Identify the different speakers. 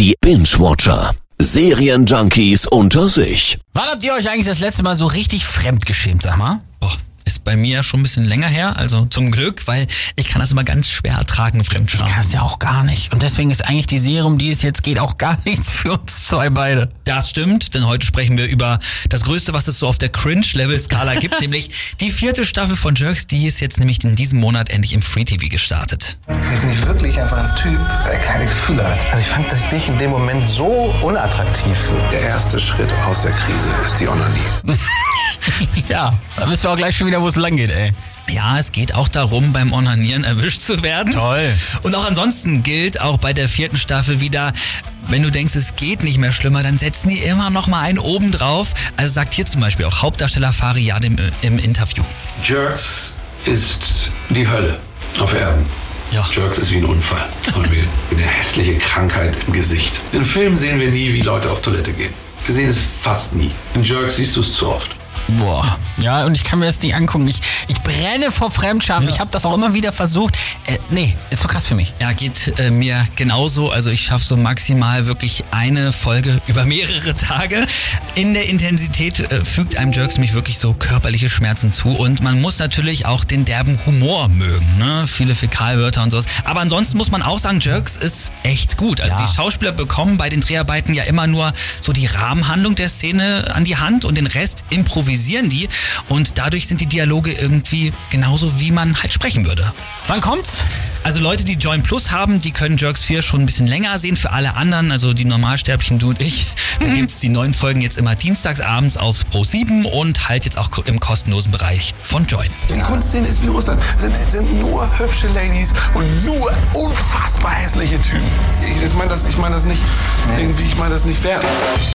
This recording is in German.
Speaker 1: Die Binge-Watcher. Serienjunkies unter sich.
Speaker 2: Wann habt ihr euch eigentlich das letzte Mal so richtig fremdgeschämt, sag mal?
Speaker 3: Boah, ist bei mir schon ein bisschen länger her, also zum Glück, weil ich kann das immer ganz schwer ertragen, Fremdscham.
Speaker 2: Ich kann es ja auch gar nicht. Und deswegen ist eigentlich die Serie, um die es jetzt geht, auch gar nichts für uns zwei beide.
Speaker 3: Das stimmt, denn heute sprechen wir über das Größte, was es so auf der Cringe-Level-Skala gibt, nämlich die vierte Staffel von Jerks, die ist jetzt nämlich in diesem Monat endlich im Free TV gestartet.
Speaker 4: Ich bin wirklich einfach ein Typ, der keine Gefühle hat. Also ich fand das dich in dem Moment so unattraktiv.
Speaker 5: Der erste Schritt aus der Krise ist die Onanie.
Speaker 2: Ja, da wissen wir auch gleich schon wieder, wo es lang geht, ey.
Speaker 3: Ja, es geht auch darum, beim Onanieren erwischt zu werden.
Speaker 2: Toll.
Speaker 3: Und auch ansonsten gilt auch bei der vierten Staffel wieder, wenn du denkst, es geht nicht mehr schlimmer, dann setzen die immer noch mal einen oben drauf. Also sagt hier zum Beispiel auch Hauptdarsteller Fariad im, im Interview.
Speaker 5: Jerks ist die Hölle auf Erden.
Speaker 3: Ja.
Speaker 5: Jerks ist wie ein Unfall und wie eine hässliche Krankheit im Gesicht. In Filmen sehen wir nie, wie Leute auf Toilette gehen. Wir sehen es fast nie. In Jerks siehst du es zu oft.
Speaker 2: Boah. Ja, und ich kann mir das nicht angucken. Ich, ich brenne vor Fremdscham. Ich habe das auch immer wieder versucht. Äh, nee, ist so krass für mich.
Speaker 3: Ja, geht äh, mir genauso. Also ich schaffe so maximal wirklich eine Folge über mehrere Tage. In der Intensität äh, fügt einem Jerks nämlich wirklich so körperliche Schmerzen zu. Und man muss natürlich auch den derben Humor mögen. Ne? Viele Fäkalwörter und sowas. Aber ansonsten muss man auch sagen, Jerks ist echt gut. Also
Speaker 2: Ja.
Speaker 3: die Schauspieler bekommen bei den Dreharbeiten ja immer nur so die Rahmenhandlung der Szene an die Hand und den Rest improvisieren die. Und dadurch sind die Dialoge irgendwie genauso, wie man halt sprechen würde.
Speaker 2: Wann kommt's?
Speaker 3: Also Leute, die Join Plus haben, die können Jerks 4 schon ein bisschen länger sehen. Für alle anderen, also die Normalsterblichen, du und ich, da gibt's die neuen Folgen jetzt immer dienstags abends auf Pro 7 und halt jetzt auch im kostenlosen Bereich von Join.
Speaker 4: Die Kunstszene ist wie Russland. Sind, sind nur hübsche Ladies und nur unfassbar hässliche Typen. Ich, ich meine das, ich mein das nicht irgendwie, ich meine das nicht fair.